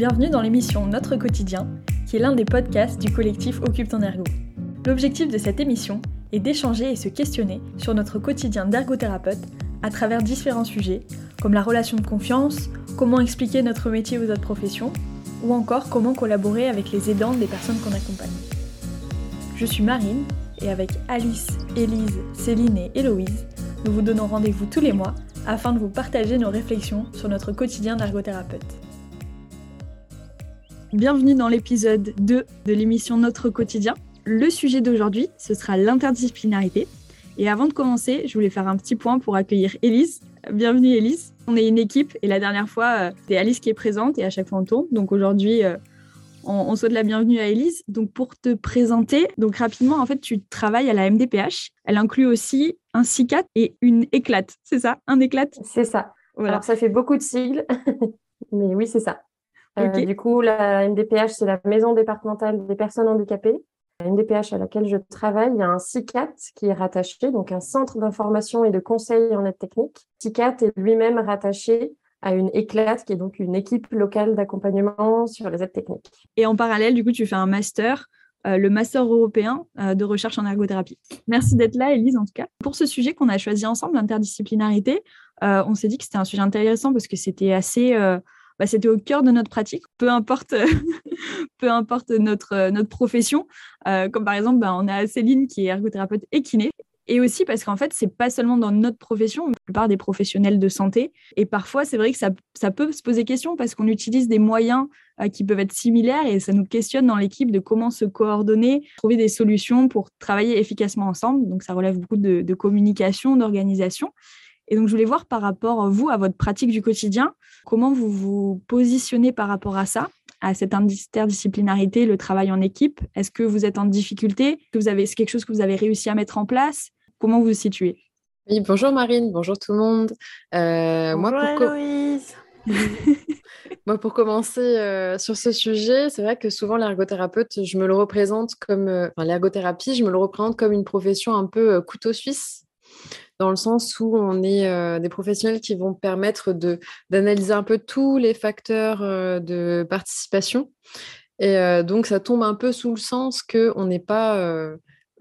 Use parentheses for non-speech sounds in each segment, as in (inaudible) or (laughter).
Bienvenue dans l'émission Notre quotidien, qui est l'un des podcasts du collectif Occupe ton ergo. L'objectif de cette émission est d'échanger et se questionner sur notre quotidien d'ergothérapeute à travers différents sujets, comme la relation de confiance, comment expliquer notre métier aux autres professions, ou encore comment collaborer avec les aidants des personnes qu'on accompagne. Je suis Marine, et avec Alice, Élise, Céline et Héloïse, nous vous donnons rendez-vous tous les mois afin de vous partager nos réflexions sur notre quotidien d'ergothérapeute. Bienvenue dans l'épisode 2 de l'émission Notre quotidien. Le sujet d'aujourd'hui, ce sera l'interdisciplinarité. Et avant de commencer, je voulais faire un petit point pour accueillir Elise. Bienvenue Elise. On est une équipe et la dernière fois, euh, c'est Alice qui est présente et à chaque fois on tourne. Donc aujourd'hui, euh, on, souhaite la bienvenue à Elise. Donc pour te présenter, donc rapidement, en fait, tu travailles à la MDPH. Elle inclut aussi un CICAT et une éclate. C'est ça? Un éclate? C'est ça. Alors ça fait beaucoup de sigles, (laughs) mais oui, c'est ça. Euh, du coup, la MDPH, c'est la Maison départementale des personnes handicapées. La MDPH à laquelle je travaille, il y a un CICAT qui est rattaché, donc un centre d'information et de conseil en aide technique. CICAT est lui-même rattaché à une éclate, qui est donc une équipe locale d'accompagnement sur les aides techniques. Et en parallèle, du coup, tu fais un master, euh, le master européen euh, de recherche en ergothérapie. Merci d'être là, Elise, en tout cas. Pour ce sujet qu'on a choisi ensemble, l'interdisciplinarité, on s'est dit que c'était un sujet intéressant parce que c'était assez bah, c'était au cœur de notre pratique, peu importe, (laughs) peu importe notre, notre profession. Euh, comme par exemple, bah, on a Céline qui est ergothérapeute et kiné. Et aussi parce qu'en fait, c'est pas seulement dans notre profession, la plupart des professionnels de santé. Et parfois, c'est vrai que ça, ça, peut se poser question parce qu'on utilise des moyens euh, qui peuvent être similaires et ça nous questionne dans l'équipe de comment se coordonner, trouver des solutions pour travailler efficacement ensemble. Donc, ça relève beaucoup de communication, d'organisation. Et donc, je voulais voir par rapport, vous, à votre pratique du quotidien, comment vous vous positionnez par rapport à ça, à cette interdisciplinarité, le travail en équipe? Est-ce que vous êtes en difficulté? Que vous avez, C'est quelque chose que vous avez réussi à mettre en place? Comment vous vous situez? Oui, bonjour Marine, bonjour tout le monde. Euh, bonjour moi, pour Héloïse. (laughs) Moi, pour commencer euh, sur ce sujet, c'est vrai que souvent l'ergothérapeute, je me le représente comme, euh, enfin, l'ergothérapie, je me le représente comme une profession un peu couteau suisse dans le sens où on est euh, des professionnels qui vont permettre d'analyser un peu tous les facteurs euh, de participation. Et euh, donc, ça tombe un peu sous le sens qu'on n'est pas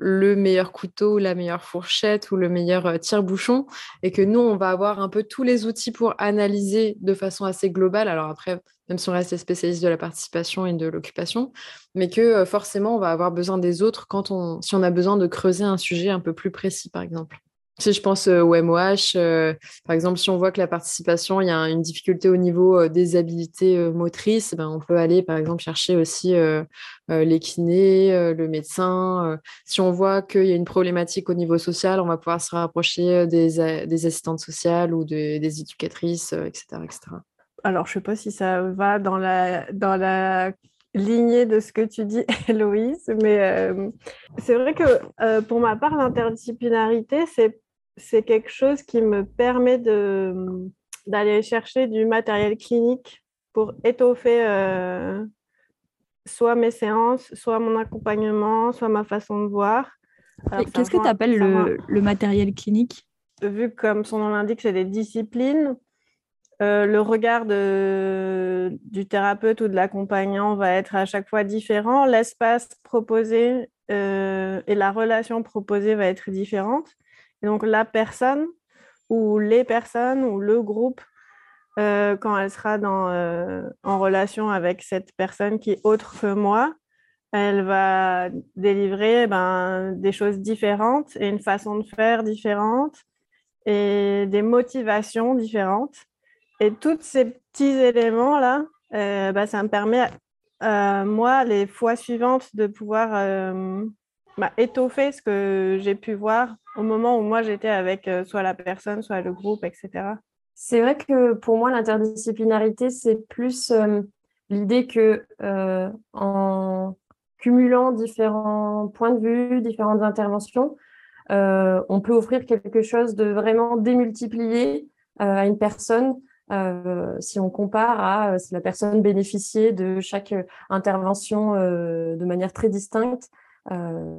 le meilleur couteau ou la meilleure fourchette ou le meilleur tire-bouchon et que nous, on va avoir un peu tous les outils pour analyser de façon assez globale. Alors après, même si on reste spécialiste de la participation et de l'occupation, mais que forcément, on va avoir besoin des autres quand on, si on a besoin de creuser un sujet un peu plus précis, par exemple. Si je pense euh, au MOH, euh, par exemple, si on voit que la participation, il y a une difficulté au niveau euh, des habilités motrices, ben, on peut aller, par exemple, chercher aussi les kinés, le médecin. si on voit qu'il y a une problématique au niveau social, on va pouvoir se rapprocher des, assistantes sociales ou des éducatrices, etc., etc. Alors, je ne sais pas si ça va dans la, dans la lignée de ce que tu dis, (laughs) Héloïse, mais c'est vrai que pour ma part, l'interdisciplinarité, c'est c'est quelque chose qui me permet d'aller chercher du matériel clinique pour étoffer euh, soit mes séances, soit mon accompagnement, soit ma façon de voir. Qu'est-ce que tu appelles le, matériel clinique? Vu comme son nom l'indique, c'est des disciplines. Euh, le regard du thérapeute ou de l'accompagnant va être à chaque fois différent. L'espace proposé euh, et la relation proposée va être différente donc la personne ou les personnes ou le groupe, euh, quand elle sera dans, euh, en relation avec cette personne qui est autre que moi, elle va délivrer ben, des choses différentes et une façon de faire différente et des motivations différentes. Et tous ces petits éléments-là, ben, ça me permet, moi, les fois suivantes, de pouvoir bah, étoffer ce que j'ai pu voir au moment où moi j'étais avec euh, soit la personne, soit le groupe, etc. C'est vrai que pour moi, l'interdisciplinarité, c'est plus euh, l'idée que euh, en cumulant différents points de vue, différentes interventions, on peut offrir quelque chose de vraiment démultiplié à une personne si on compare à si la personne bénéficiait de chaque intervention de manière très distincte. Euh,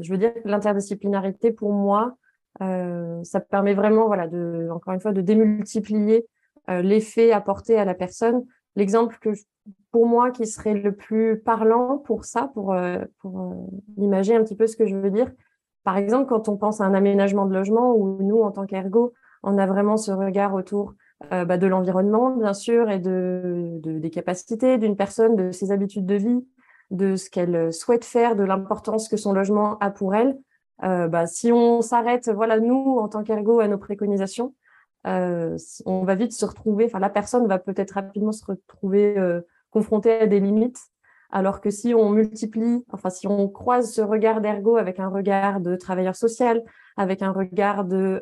je veux dire que l'interdisciplinarité, pour moi, euh, ça permet vraiment, voilà, de, encore une fois, de démultiplier euh, l'effet apporté à la personne l'exemple que pour moi qui serait le plus parlant pour ça, pour, pour imaginer un petit peu ce que je veux dire. Par exemple, quand on pense à un aménagement de logement où nous, en tant qu'ergo, on a vraiment ce regard autour bah, de l'environnement, bien sûr, et de, de des capacités d'une personne, de ses habitudes de vie, de ce qu'elle souhaite faire, de l'importance que son logement a pour elle. Euh, bah, si on s'arrête, voilà, nous, en tant qu'ergo, à nos préconisations, euh, on va vite se retrouver, enfin, la personne va peut-être rapidement se retrouver euh, confrontée à des limites. Alors que si on multiplie, enfin, si on croise ce regard d'ergo avec un regard de travailleur social, avec un regard de,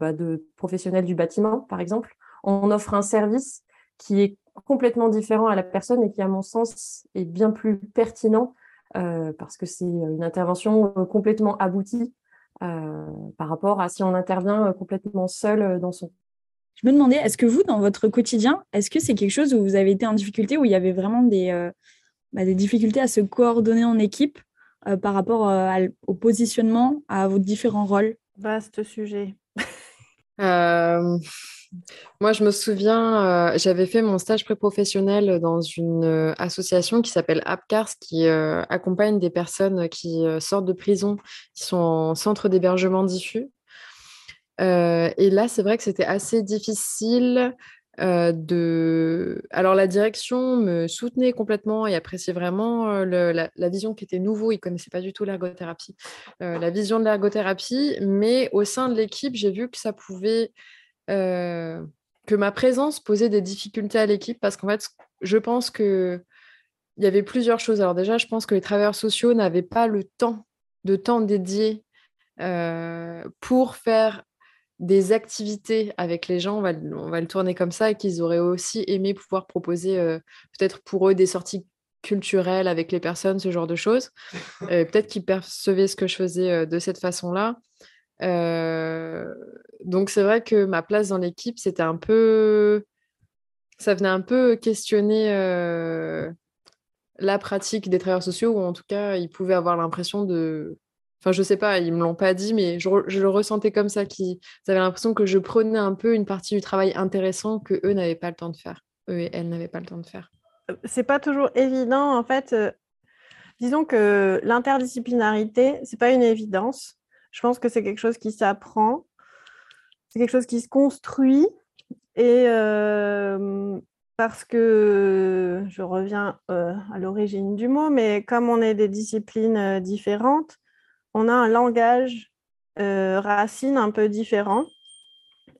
bah, de professionnel du bâtiment, par exemple, on offre un service qui est complètement différent à la personne et qui, à mon sens, est bien plus pertinent euh, parce que c'est une intervention euh, complètement aboutie euh, par rapport à si on intervient complètement seul dans son. Je me demandais, est-ce que vous, dans votre quotidien, est-ce que c'est quelque chose où vous avez été en difficulté, où il y avait vraiment des, bah, des difficultés à se coordonner en équipe par rapport au positionnement, à vos différents rôles? Vaste sujet. Moi, je me souviens, euh, j'avais fait mon stage pré-professionnel dans une euh, association qui s'appelle APCARS, qui euh, accompagne des personnes qui sortent de prison, qui sont en centre d'hébergement diffus. et là, c'est vrai que c'était assez difficile de... Alors, la direction me soutenait complètement et appréciait vraiment la, la, vision qui était nouveau. Ils ne connaissaient pas du tout l'ergothérapie, la vision de l'ergothérapie. Mais au sein de l'équipe, j'ai vu que ça pouvait euh, que ma présence posait des difficultés à l'équipe parce qu'en fait, je pense que il y avait plusieurs choses. Alors déjà, je pense que les travailleurs sociaux n'avaient pas le temps, de temps dédié euh, pour faire des activités avec les gens, on va, on va le tourner comme ça, et qu'ils auraient aussi aimé pouvoir proposer euh, peut-être pour eux des sorties culturelles avec les personnes, ce genre de choses. (laughs) peut-être qu'ils percevaient ce que je faisais de cette façon-là. Euh, donc c'est vrai que ma place dans l'équipe, c'était un peu... Ça venait un peu questionner euh, la pratique des travailleurs sociaux, ou en tout cas, ils pouvaient avoir l'impression de... Enfin, je sais pas, ils me l'ont pas dit, mais je, le ressentais comme ça, qu'ils avaient l'impression que je prenais un peu une partie du travail intéressant que eux n'avaient pas le temps de faire. Eux et elles n'avaient pas le temps de faire. Euh, c'est pas toujours évident, en fait. disons que l'interdisciplinarité, c'est pas une évidence. Je pense que c'est quelque chose qui s'apprend, c'est quelque chose qui se construit. Et euh, parce que je reviens euh, à l'origine du mot, mais comme on est des disciplines euh, différentes, on a un langage racine un peu différent.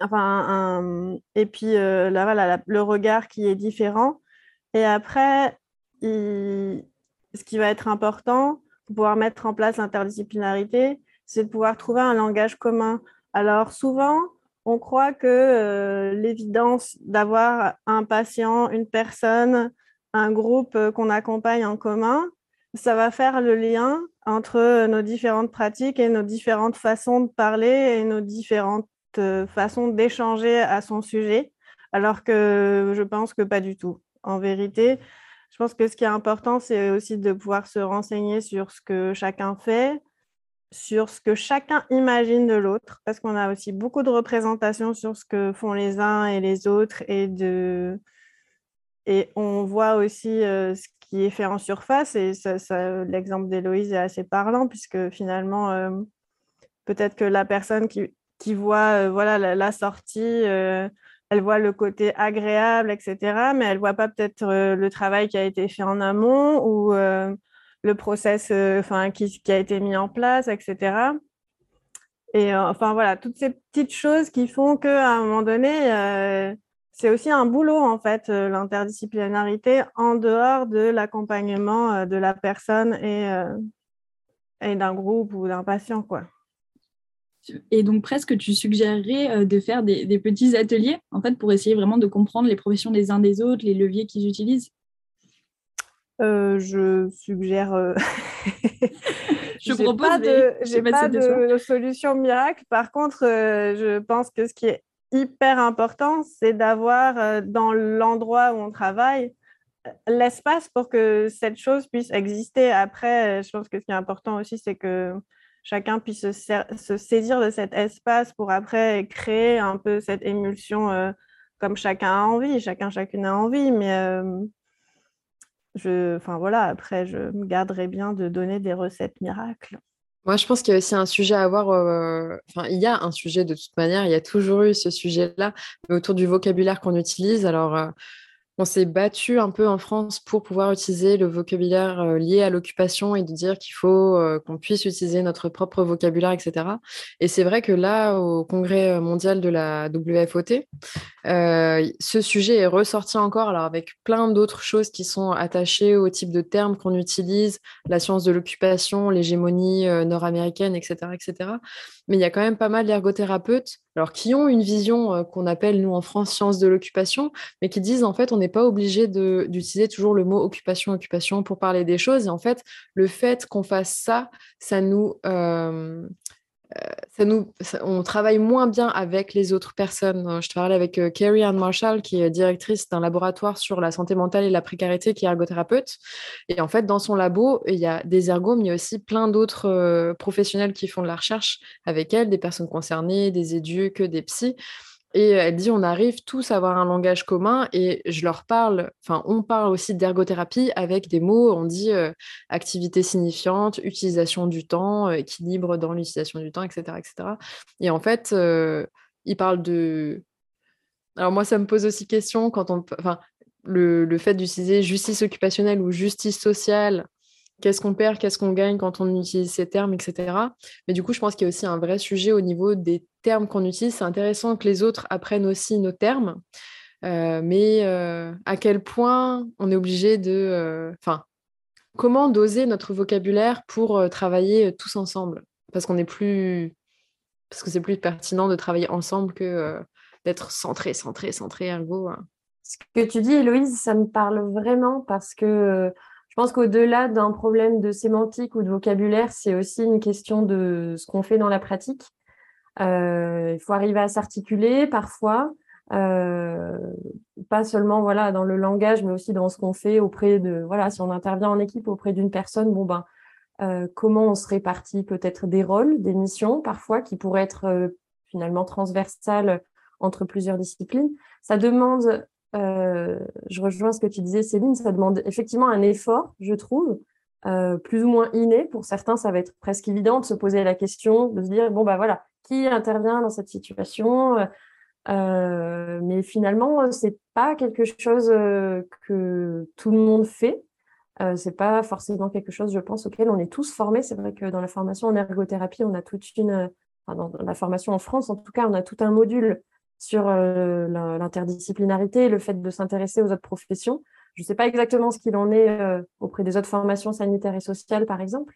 Enfin, et puis le regard qui est différent. Et après, ce qui va être important pour pouvoir mettre en place l'interdisciplinarité, c'est de pouvoir trouver un langage commun. Alors souvent, on croit que euh, l'évidence d'avoir un patient, une personne, un groupe euh, qu'on accompagne en commun, ça va faire le lien entre nos différentes pratiques et nos différentes façons de parler et nos différentes euh, façons d'échanger à son sujet, alors que je pense que pas du tout. En vérité, je pense que ce qui est important, c'est aussi de pouvoir se renseigner sur ce que chacun fait, sur ce que chacun imagine de l'autre, parce qu'on a aussi beaucoup de représentations sur ce que font les uns et les autres, et, de... et on voit aussi euh, ce qui est fait en surface, et l'exemple d'Héloïse est assez parlant, puisque finalement, euh, peut-être que la personne qui, qui voit euh, voilà, la, sortie, elle voit le côté agréable, etc., mais elle voit pas peut-être le travail qui a été fait en amont, ou le process euh, enfin, qui, a été mis en place, etc. Et euh, enfin voilà, toutes ces petites choses qui font qu'à un moment donné, euh, c'est aussi un boulot en fait, l'interdisciplinarité en dehors de l'accompagnement de la personne et, d'un groupe ou d'un patient. quoi. Et donc presque tu suggérerais de faire des, des, petits ateliers en fait pour essayer vraiment de comprendre les professions des uns des autres, les leviers qu'ils utilisent? Euh, je suggère. Euh, (laughs) je propose. Pas de, j'ai pas de solution miracle. Par contre, euh, je pense que ce qui est hyper important, c'est d'avoir dans l'endroit où on travaille l'espace pour que cette chose puisse exister. Après, je pense que ce qui est important aussi, c'est que chacun puisse se, se, saisir de cet espace pour après créer un peu cette émulsion comme chacun a envie, chacun, chacune a envie, mais enfin voilà, après, je me garderai bien de donner des recettes miracles. Moi, je pense qu'il y a aussi un sujet à avoir. Enfin, il y a un sujet de toute manière, il y a toujours eu ce sujet-là, mais autour du vocabulaire qu'on utilise. Alors, on s'est battu un peu en France pour pouvoir utiliser le vocabulaire euh, lié à l'occupation et de dire qu'il faut euh, qu'on puisse utiliser notre propre vocabulaire, etc. Et c'est vrai que là, au congrès mondial de la WFOT, euh, ce sujet est ressorti encore, alors avec plein d'autres choses qui sont attachées au type de termes qu'on utilise, la science de l'occupation, l'hégémonie nord-américaine, etc., etc. Mais il y a quand même pas mal d'ergothérapeutes, alors qui ont une vision qu'on appelle nous en France science de l'occupation, mais qui disent en fait on n'est pas obligé d'utiliser toujours le mot occupation, occupation pour parler des choses. Et en fait, le fait qu'on fasse ça, ça nous ça nous, on travaille moins bien avec les autres personnes. Je parlais avec euh, Carrie Ann Marshall, qui est directrice d'un laboratoire sur la santé mentale et la précarité, qui est ergothérapeute. Et en fait, dans son labo, il y a des ergots, mais il y a aussi plein d'autres euh, professionnels qui font de la recherche avec elle, des personnes concernées, des éduques, des psys. Et elle dit, on arrive tous à avoir un langage commun et je leur parle, enfin, on parle aussi d'ergothérapie avec des mots, on dit activité signifiante, utilisation du temps, équilibre dans l'utilisation du temps, etc., etc. Et en fait, euh, ils parlent de... Alors moi, ça me pose aussi question quand on... Enfin, le, le fait d'utiliser justice occupationnelle ou justice sociale qu'est-ce qu'on perd, qu'est-ce qu'on gagne quand on utilise ces termes, etc. Mais du coup, je pense qu'il y a aussi un vrai sujet au niveau des termes qu'on utilise. C'est intéressant que les autres apprennent aussi nos termes, euh, mais euh, à quel point on est obligé de... Euh, enfin, comment doser notre vocabulaire pour travailler tous ensemble? Parce qu'on n'est plus... Parce que c'est plus pertinent de travailler ensemble que d'être centré, centré, centré, ergo. Hein. Ce que tu dis, Héloïse, ça me parle vraiment parce que pense qu'au-delà d'un problème de sémantique ou de vocabulaire, c'est aussi une question de ce qu'on fait dans la pratique. Euh, il faut arriver à s'articuler parfois, euh, pas seulement voilà dans le langage, mais aussi dans ce qu'on fait auprès de voilà si on intervient en équipe auprès d'une personne, bon ben euh, comment on se répartit peut-être des rôles, des missions parfois qui pourraient être finalement transversales entre plusieurs disciplines. Ça demande euh, je rejoins ce que tu disais, Céline, ça demande effectivement un effort, je trouve, euh, plus ou moins inné. Pour certains, ça va être presque évident de se poser la question, de se dire, bon, bah voilà, qui intervient dans cette situation euh, Mais finalement, c'est pas quelque chose que tout le monde fait. C'est pas forcément quelque chose, je pense, auquel on est tous formés. C'est vrai que dans la formation en ergothérapie, on a toute une, dans la formation en France, en tout cas, on a tout un module sur euh, l'interdisciplinarité, le fait de s'intéresser aux autres professions. Je ne sais pas exactement ce qu'il en est euh, auprès des autres formations sanitaires et sociales, par exemple.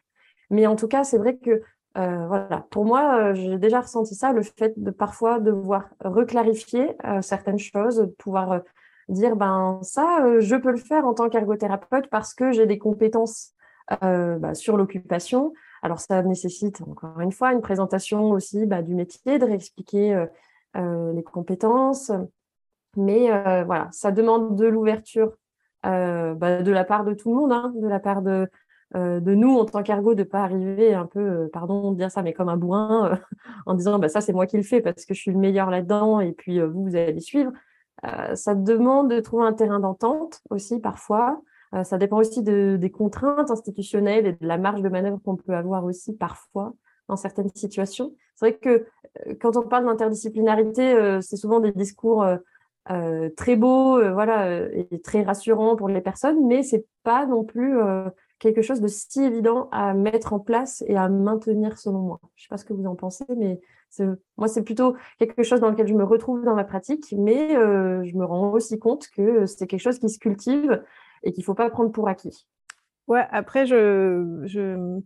Mais en tout cas, c'est vrai que euh, voilà, pour moi, j'ai déjà ressenti ça, le fait de parfois devoir reclarifier certaines choses, de pouvoir dire ben ça, je peux le faire en tant qu'ergothérapeute parce que j'ai des compétences bah, sur l'occupation. Alors ça nécessite encore une fois une présentation aussi bah, du métier, de réexpliquer les compétences. Mais euh, voilà, ça demande de l'ouverture euh, bah, de la part de tout le monde, hein, de la part de, de nous en tant qu'ergo, de pas arriver un peu, pardon de dire ça, mais comme un bourrin, (laughs) en disant bah, ça c'est moi qui le fais parce que je suis le meilleur là-dedans et puis vous, vous allez suivre. ça demande de trouver un terrain d'entente aussi parfois. ça dépend aussi de, des contraintes institutionnelles et de la marge de manœuvre qu'on peut avoir aussi parfois dans certaines situations. C'est vrai que euh, quand on parle d'interdisciplinarité, euh, c'est souvent des discours euh, très beaux voilà, et très rassurants pour les personnes, mais c'est pas non plus quelque chose de si évident à mettre en place et à maintenir selon moi. Je ne sais pas ce que vous en pensez, mais moi, c'est plutôt quelque chose dans lequel je me retrouve dans ma pratique, mais je me rends aussi compte que c'est quelque chose qui se cultive et qu'il ne faut pas prendre pour acquis. Ouais, après,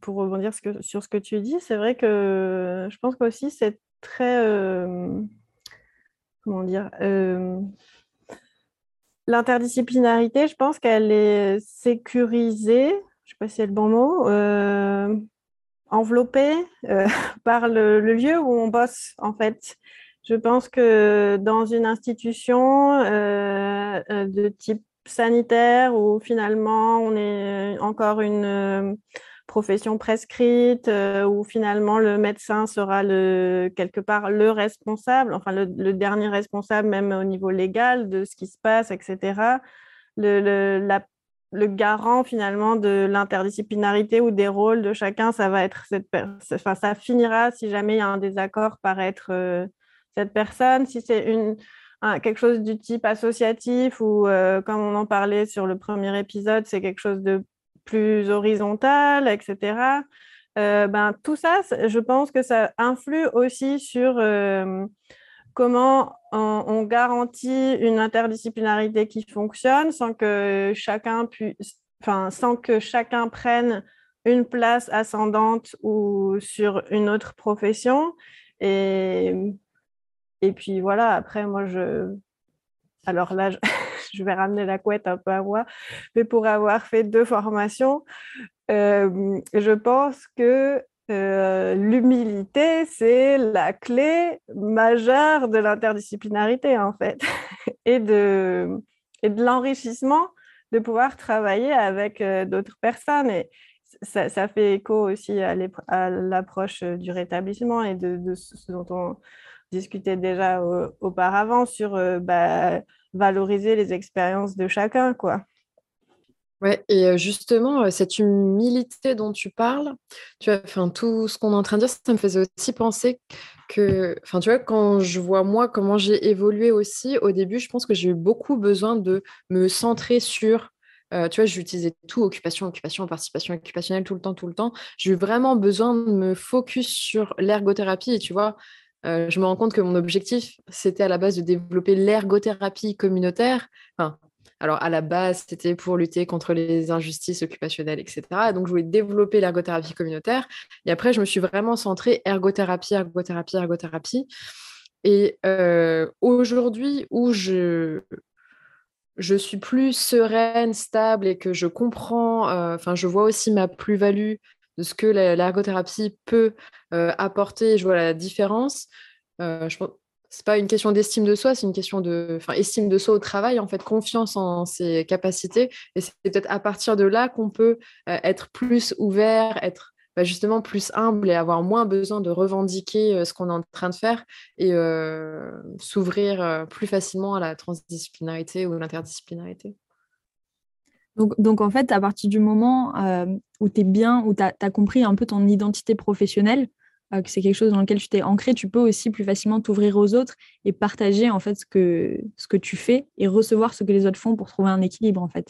pour rebondir sur ce que tu dis, c'est vrai que je pense qu'aussi c'est très. Euh, comment dire euh, L'interdisciplinarité, je pense qu'elle est sécurisée, je ne sais pas si c'est le bon mot, euh, enveloppée (laughs) par le, le, lieu où on bosse, en fait. Je pense que dans une institution de type sanitaire où finalement on est encore une, profession prescrite, où finalement le médecin sera le, quelque part le responsable, enfin le, dernier responsable même au niveau légal de ce qui se passe, etc. Le, le garant finalement de l'interdisciplinarité ou des rôles de chacun, ça va être cette enfin, ça finira si jamais il y a un désaccord par être euh, cette personne. Si c'est une quelque chose du type associatif ou euh, comme on en parlait sur le premier épisode, c'est quelque chose de plus horizontal, etc. Euh, ben, tout ça, je pense que ça influe aussi sur comment on, garantit une interdisciplinarité qui fonctionne sans que chacun puisse, enfin, sans que chacun prenne une place ascendante ou sur une autre profession. Et, et puis voilà, après, moi, je. Alors là, je, vais ramener la couette un peu à moi, mais pour avoir fait deux formations, euh, je pense que euh, l'humilité, c'est la clé majeure de l'interdisciplinarité, en fait, (laughs) et de, l'enrichissement de pouvoir travailler avec euh, d'autres personnes. Et ça, fait écho aussi à l'approche du rétablissement et de, ce dont on discutait déjà auparavant sur bah, valoriser les expériences de chacun, quoi. Ouais, et justement, cette humilité dont tu parles, tu vois, enfin, tout ce qu'on est en train de dire, ça me faisait aussi penser que, enfin, tu vois, quand je vois moi comment j'ai évolué aussi, au début, je pense que j'ai eu beaucoup besoin de me centrer sur, tu vois, j'utilisais tout, occupation, occupation, participation occupationnelle, tout le temps, tout le temps. J'ai eu vraiment besoin de me focus sur l'ergothérapie, et tu vois, je me rends compte que mon objectif, c'était à la base de développer l'ergothérapie communautaire. Alors, à la base, c'était pour lutter contre les injustices occupationnelles, etc. Donc, je voulais développer l'ergothérapie communautaire. Et après, je me suis vraiment centrée ergothérapie, ergothérapie, ergothérapie. Et euh, aujourd'hui, où je, je suis plus sereine, stable et que je comprends, euh, enfin, je vois aussi ma plus-value de ce que l'ergothérapie peut euh, apporter, je vois la différence. je pense c'est pas une question d'estime de soi, c'est une question de, enfin, estime de soi au travail, en fait, confiance en ses capacités. Et c'est peut-être à partir de là qu'on peut euh, être plus ouvert, être bah, justement plus humble et avoir moins besoin de revendiquer euh, ce qu'on est en train de faire et euh, s'ouvrir plus facilement à la transdisciplinarité ou l'interdisciplinarité. Donc, donc, en fait, à partir du moment où tu es bien, où tu as, compris un peu ton identité professionnelle, euh, que c'est quelque chose dans lequel tu t'es ancré, tu peux aussi plus facilement t'ouvrir aux autres et partager en fait ce que, ce que tu fais et recevoir ce que les autres font pour trouver un équilibre en fait.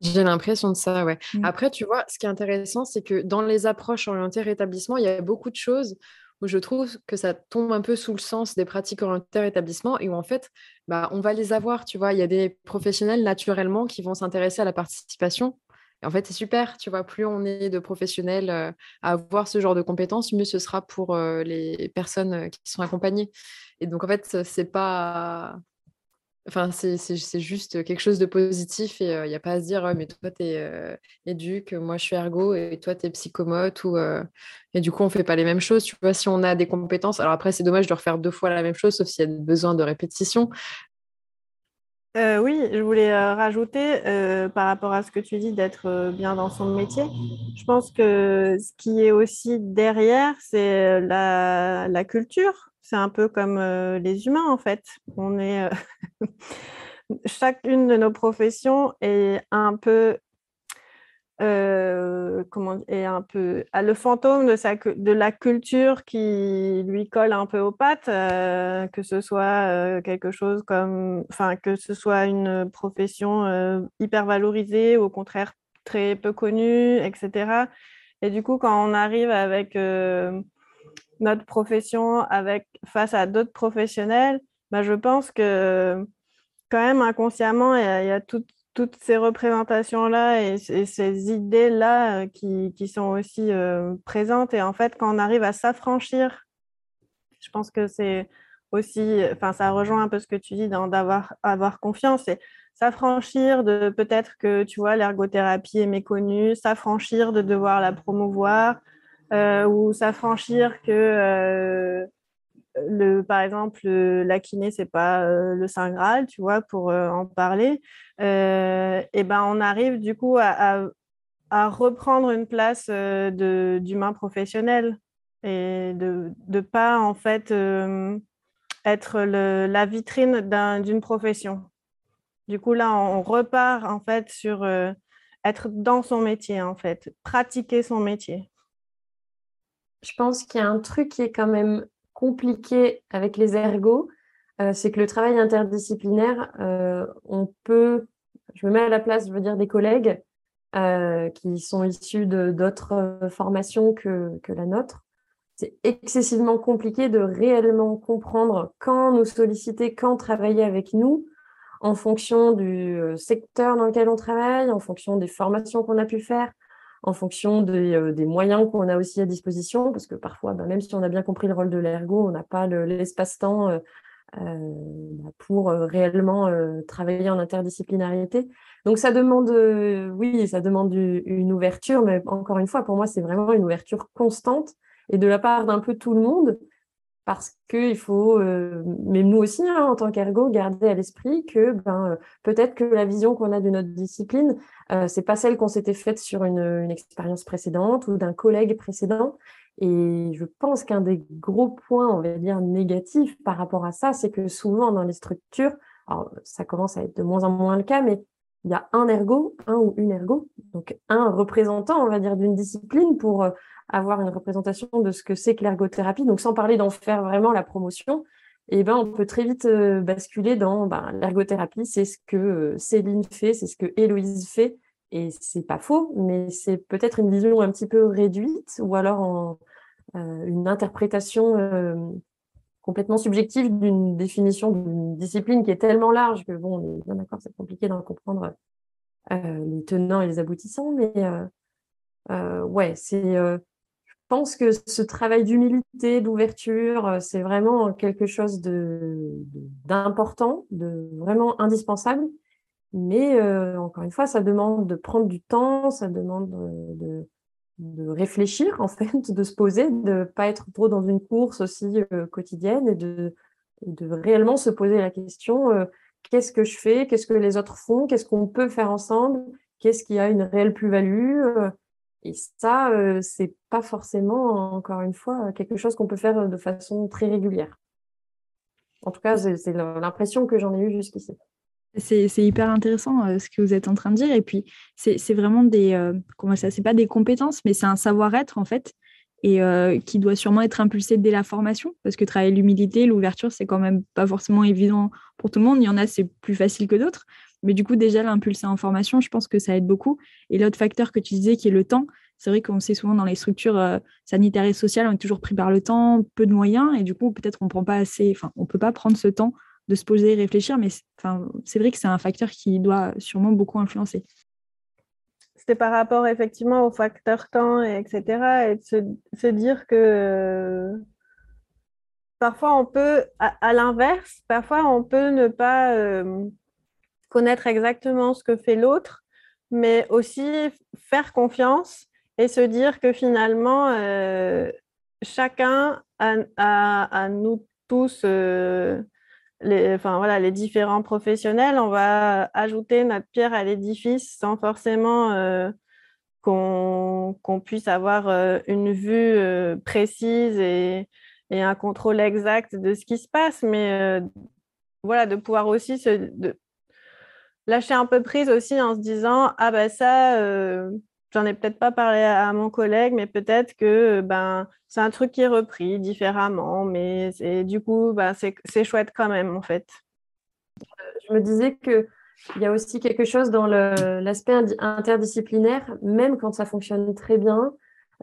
J'ai l'impression de ça, ouais. Mm. Après, tu vois, ce qui est intéressant, c'est que dans les approches orientées rétablissement, il y a beaucoup de choses où je trouve que ça tombe un peu sous le sens des pratiques orientées rétablissement et où en fait, bah, on va les avoir, tu vois. Il y a des professionnels naturellement qui vont s'intéresser à la participation en fait, c'est super, tu vois, plus on est de professionnels euh, à avoir ce genre de compétences, mieux ce sera pour euh, les personnes euh, qui sont accompagnées. Et donc, en fait, c'est pas. Enfin, c'est juste quelque chose de positif et il n'y a pas à se dire, «Oh, mais toi, tu es éduque, moi, je suis ergo et toi, tu es psychomote. Ou, Et du coup, on ne fait pas les mêmes choses. Tu vois, si on a des compétences, alors après, c'est dommage de refaire deux fois la même chose, sauf s'il y a besoin de répétition. Euh, oui, je voulais euh, rajouter euh, par rapport à ce que tu dis d'être bien dans son métier. Je pense que ce qui est aussi derrière, c'est la, culture. C'est un peu comme les humains en fait. On est (laughs) chacune de nos professions est un peu euh, comment est un peu a le fantôme de, sa, de la culture qui lui colle un peu aux pattes, euh, que ce soit euh, quelque chose comme, enfin que ce soit une profession hyper valorisée, au contraire très peu connue, etc. Et du coup, quand on arrive avec notre profession, avec face à d'autres professionnels, bah, je pense que quand même inconsciemment, il y il y a tout, toutes ces représentations-là et, ces idées-là euh, qui, sont aussi euh, présentes. Et en fait, quand on arrive à s'affranchir, je pense que c'est aussi, enfin, ça rejoint un peu ce que tu dis d'avoir avoir confiance et s'affranchir de peut-être que, tu vois, l'ergothérapie est méconnue, s'affranchir de devoir la promouvoir euh, ou s'affranchir que le, par exemple, la kiné, c'est pas euh, le Saint Graal, tu vois, pour euh, en parler. Euh, et ben, on arrive du coup à, à reprendre une place d'humain professionnel et de ne pas en fait être la vitrine d'une profession. Du coup, là, on repart en fait sur être dans son métier, en fait, pratiquer son métier. Je pense qu'il y a un truc qui est quand même compliqué avec les ergots, euh, c'est que le travail interdisciplinaire, euh, on peut, je me mets à la place, je veux dire, des collègues euh, qui sont issus d'autres formations que, que la nôtre. C'est excessivement compliqué de réellement comprendre quand nous solliciter, quand travailler avec nous, en fonction du secteur dans lequel on travaille, en fonction des formations qu'on a pu faire, en fonction des, des moyens qu'on a aussi à disposition, parce que parfois, bah, même si on a bien compris le rôle de l'ergo, on n'a pas l'espace-temps euh, bah, pour euh, réellement euh, travailler en interdisciplinarité. Donc ça demande, oui, ça demande une ouverture, mais encore une fois, pour moi, c'est vraiment une ouverture constante et de la part d'un peu tout le monde, parce qu'il faut, mais nous aussi, hein, en tant qu'ergo, garder à l'esprit que ben, peut-être que la vision qu'on a de notre discipline, euh, c'est pas celle qu'on s'était faite sur une, une expérience précédente ou d'un collègue précédent. Et je pense qu'un des gros points, on va dire, négatifs par rapport à ça, c'est que souvent dans les structures, alors ça commence à être de moins en moins le cas, mais il y a un ergo, un ou une ergo, donc un représentant, on va dire, d'une discipline pour euh, avoir une représentation de ce que c'est que l'ergothérapie. Donc sans parler d'en faire vraiment la promotion, et eh ben on peut très vite euh, basculer dans ben, l'ergothérapie, c'est ce que euh, Céline fait, c'est ce que Héloïse fait, et c'est pas faux, mais c'est peut-être une vision un petit peu réduite ou alors en, euh, une interprétation complètement subjective d'une définition d'une discipline qui est tellement large que bon, on est bien d'accord, c'est compliqué d'en comprendre les tenants et les aboutissants, mais ouais, c'est pense que ce travail d'humilité, d'ouverture, c'est vraiment quelque chose d'important, de, vraiment indispensable. Mais euh, encore une fois, ça demande de prendre du temps, ça demande de, de, réfléchir, en fait, de se poser, de ne pas être trop dans une course aussi euh, quotidienne et de, réellement se poser la question euh, qu'est-ce que je fais, qu'est-ce que les autres font, qu'est-ce qu'on peut faire ensemble, qu'est-ce qui a une réelle plus-value. Et ça, c'est pas forcément, encore une fois, quelque chose qu'on peut faire de façon très régulière. En tout cas, c'est l'impression que j'en ai eue jusqu'ici. C'est hyper intéressant euh, ce que vous êtes en train de dire. Et puis, c'est vraiment des. Euh, comment ça C'est pas des compétences, mais c'est un savoir-être, en fait, et euh, qui doit sûrement être impulsé dès la formation. Parce que travailler l'humilité, l'ouverture, c'est quand même pas forcément évident pour tout le monde. Il y en a, c'est plus facile que d'autres. Mais du coup, déjà, l'impulser en formation, je pense que ça aide beaucoup. Et l'autre facteur que tu disais, qui est le temps, c'est vrai qu'on sait souvent dans les structures sanitaires et sociales, on est toujours pris par le temps, peu de moyens, et du coup, peut-être on prend pas assez, enfin, on peut pas prendre ce temps de se poser et réfléchir, mais c'est vrai que c'est un facteur qui doit sûrement beaucoup influencer. C'était par rapport effectivement au facteur temps, et etc. Et de se, dire que parfois on peut, à, l'inverse, parfois on peut ne pas euh, connaître exactement ce que fait l'autre, mais aussi faire confiance et se dire que finalement, euh, chacun a, nous tous euh, les, enfin, voilà, les différents professionnels, on va ajouter notre pierre à l'édifice sans forcément euh, qu'on puisse avoir une vue précise et, et, un contrôle exact de ce qui se passe, mais voilà, de pouvoir aussi se, lâcher un peu prise aussi en se disant ah ben ça j'en ai peut-être pas parlé à, mon collègue, mais peut-être que ben, c'est un truc qui est repris différemment, mais du coup, ben, c'est chouette quand même, en fait. Je me disais qu'il y a aussi quelque chose dans l'aspect interdisciplinaire, même quand ça fonctionne très bien,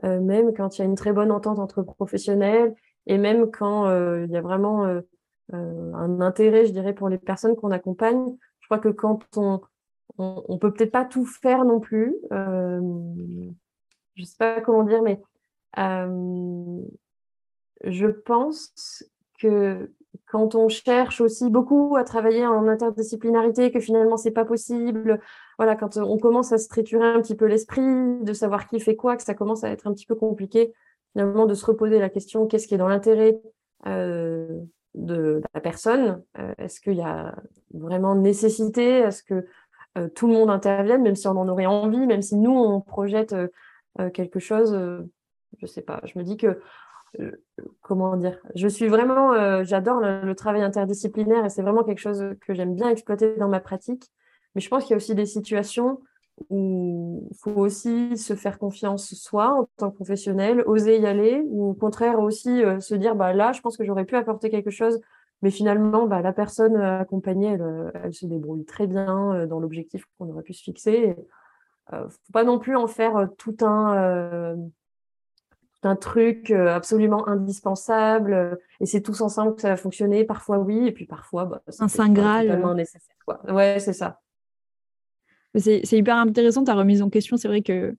euh, même quand il y a une très bonne entente entre professionnels, et même quand euh, il y a vraiment euh, un intérêt, je dirais, pour les personnes qu'on accompagne. Je crois que quand on, on, ne peut peut-être pas tout faire non plus. Euh, je ne sais pas comment dire, mais euh, je pense que quand on cherche aussi beaucoup à travailler en interdisciplinarité, que finalement c'est pas possible, voilà, quand on commence à se un petit peu l'esprit, de savoir qui fait quoi, que ça commence à être un petit peu compliqué, finalement de se reposer la question qu'est-ce qui est dans l'intérêt euh, de la personne Est-ce qu'il y a vraiment nécessité Est-ce que tout le monde intervienne, même si on en aurait envie, même si nous, on projette quelque chose. je sais pas, je me dis que comment dire Je suis vraiment, j'adore le, travail interdisciplinaire et c'est vraiment quelque chose que j'aime bien exploiter dans ma pratique. Mais je pense qu'il y a aussi des situations où il faut aussi se faire confiance soi en tant que professionnel, oser y aller, ou au contraire aussi se dire bah là, je pense que j'aurais pu apporter quelque chose, mais finalement, bah, la personne accompagnée, elle, elle se débrouille très bien dans l'objectif qu'on aurait pu se fixer. Il ne faut pas non plus en faire tout un un truc euh, absolument indispensable euh, et c'est tous ensemble que ça va fonctionner. Parfois oui, et puis parfois bah, un saint graal. Totalement nécessaire. Quoi. Ouais, c'est ça. C'est hyper intéressant ta remise en question. C'est vrai que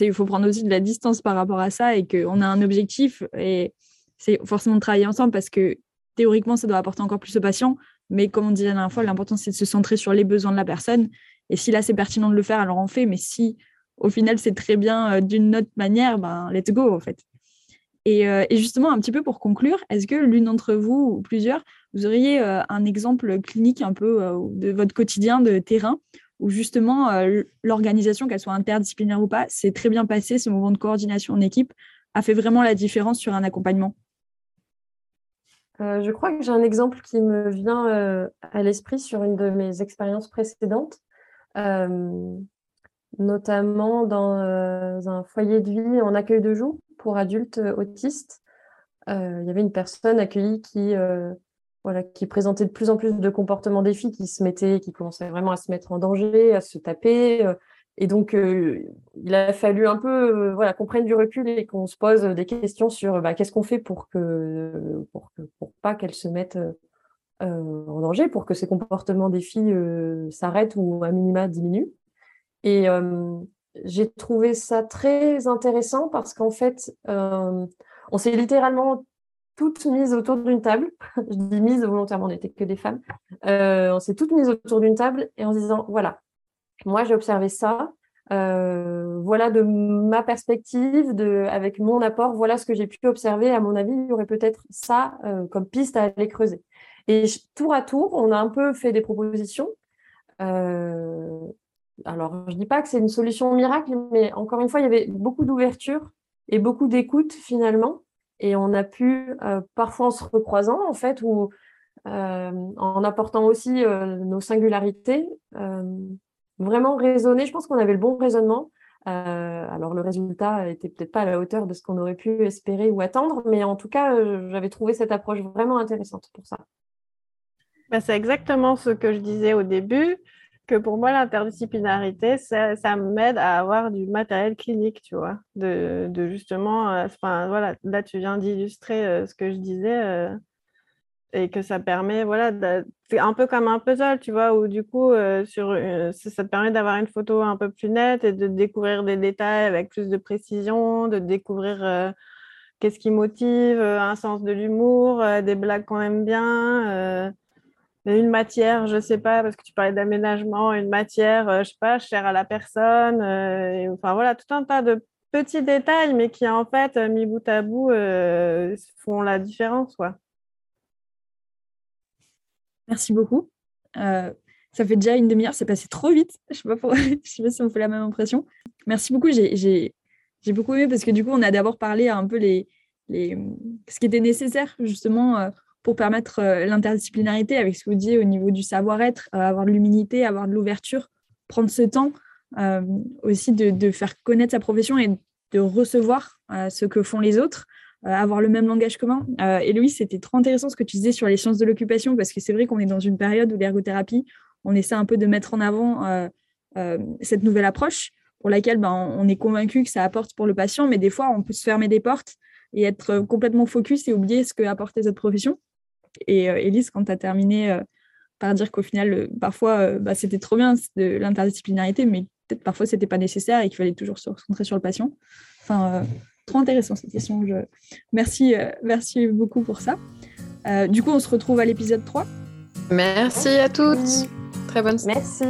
il faut prendre aussi de la distance par rapport à ça et qu'on a un objectif et c'est forcément de travailler ensemble parce que théoriquement, ça doit apporter encore plus aux patients. Mais comme on disait la dernière fois, l'important, c'est de se centrer sur les besoins de la personne. Et si là, c'est pertinent de le faire, alors on fait. Mais si au final, c'est très bien euh, d'une autre manière, ben, let's go, en fait. Euh, et, justement, un petit peu pour conclure, est-ce que l'une d'entre vous ou plusieurs, vous auriez euh, un exemple clinique un peu de votre quotidien de terrain où justement l'organisation, qu'elle soit interdisciplinaire ou pas, s'est très bien passé, ce moment de coordination en équipe a fait vraiment la différence sur un accompagnement Je crois que j'ai un exemple qui me vient à l'esprit sur une de mes expériences précédentes notamment dans euh, un foyer de vie en accueil de jour pour adultes euh, autistes. Euh, il y avait une personne accueillie qui, voilà, qui présentait de plus en plus de comportements défis, qui se mettait, qui commençait vraiment à se mettre en danger, à se taper. et donc, il a fallu un peu voilà, qu'on prenne du recul et qu'on se pose des questions sur bah, qu'est-ce qu'on fait pour que pour, que, pour pas qu'elle se mette en danger, pour que ces comportements défis s'arrêtent ou à minima diminuent. Et euh, j'ai trouvé ça très intéressant parce qu'en fait, euh, on s'est littéralement toutes mises autour d'une table. (laughs) Je dis mises volontairement, on n'était que des femmes. Euh, on s'est toutes mises autour d'une table et en se disant, voilà, moi j'ai observé ça. voilà de ma perspective, avec mon apport, voilà ce que j'ai pu observer. À mon avis, il y aurait peut-être ça comme piste à aller creuser. Et tour à tour, on a un peu fait des propositions. Euh, alors je ne dis pas que c'est une solution miracle, mais encore une fois, il y avait beaucoup d'ouverture et beaucoup d'écoute finalement. Et on a pu, euh, parfois en se recroisant, en fait, ou euh, en apportant aussi euh, nos singularités, vraiment raisonner. Je pense qu'on avait le bon raisonnement. alors le résultat était peut-être pas à la hauteur de ce qu'on aurait pu espérer ou attendre, mais en tout cas, j'avais trouvé cette approche vraiment intéressante pour ça. Bah, c'est exactement ce que je disais au début que pour moi, l'interdisciplinarité, ça, ça m'aide à avoir du matériel clinique, tu vois, de, de justement, euh, enfin, voilà, là, tu viens d'illustrer euh, ce que je disais euh, et que ça permet, voilà, c'est un peu comme un puzzle, tu vois, où du coup, sur, ça te permet d'avoir une photo un peu plus nette et de découvrir des détails avec plus de précision, de découvrir qu'est-ce qui motive, un sens de l'humour, des blagues qu'on aime bien une matière, je sais pas, parce que tu parlais d'aménagement, une matière, je euh, je sais pas, chère à la personne. Euh, enfin voilà, tout un tas de petits détails, mais qui en fait, euh, mis bout à bout, font la différence. Quoi. Merci beaucoup. ça fait déjà une demi-heure, c'est passé trop vite. Je pas, (laughs) sais pas si on fait la même impression. Merci beaucoup. J'ai beaucoup aimé parce que du coup, on a d'abord parlé un peu les, les, ce qui était nécessaire justement pour permettre euh, l'interdisciplinarité avec ce que vous disiez au niveau du savoir-être, euh, avoir de l'humilité, avoir de l'ouverture, prendre ce temps euh, aussi de, faire connaître sa profession et de recevoir ce que font les autres, avoir le même langage commun. et Louis, c'était trop intéressant ce que tu disais sur les sciences de l'occupation, parce que c'est vrai qu'on est dans une période où l'ergothérapie, on essaie un peu de mettre en avant cette nouvelle approche pour laquelle ben, on est convaincu que ça apporte pour le patient, mais des fois, on peut se fermer des portes et être complètement focus et oublier ce que apporte cette profession. Et euh, Elise, quand tu as terminé euh, par dire qu'au final, euh, parfois, bah, c'était trop bien de l'interdisciplinarité, mais peut-être parfois, c'était pas nécessaire et qu'il fallait toujours se concentrer sur le patient. Enfin, trop intéressant cette question. Je... Merci, merci beaucoup pour ça. du coup, on se retrouve à l'épisode 3. Merci à toutes. Très bonne Merci.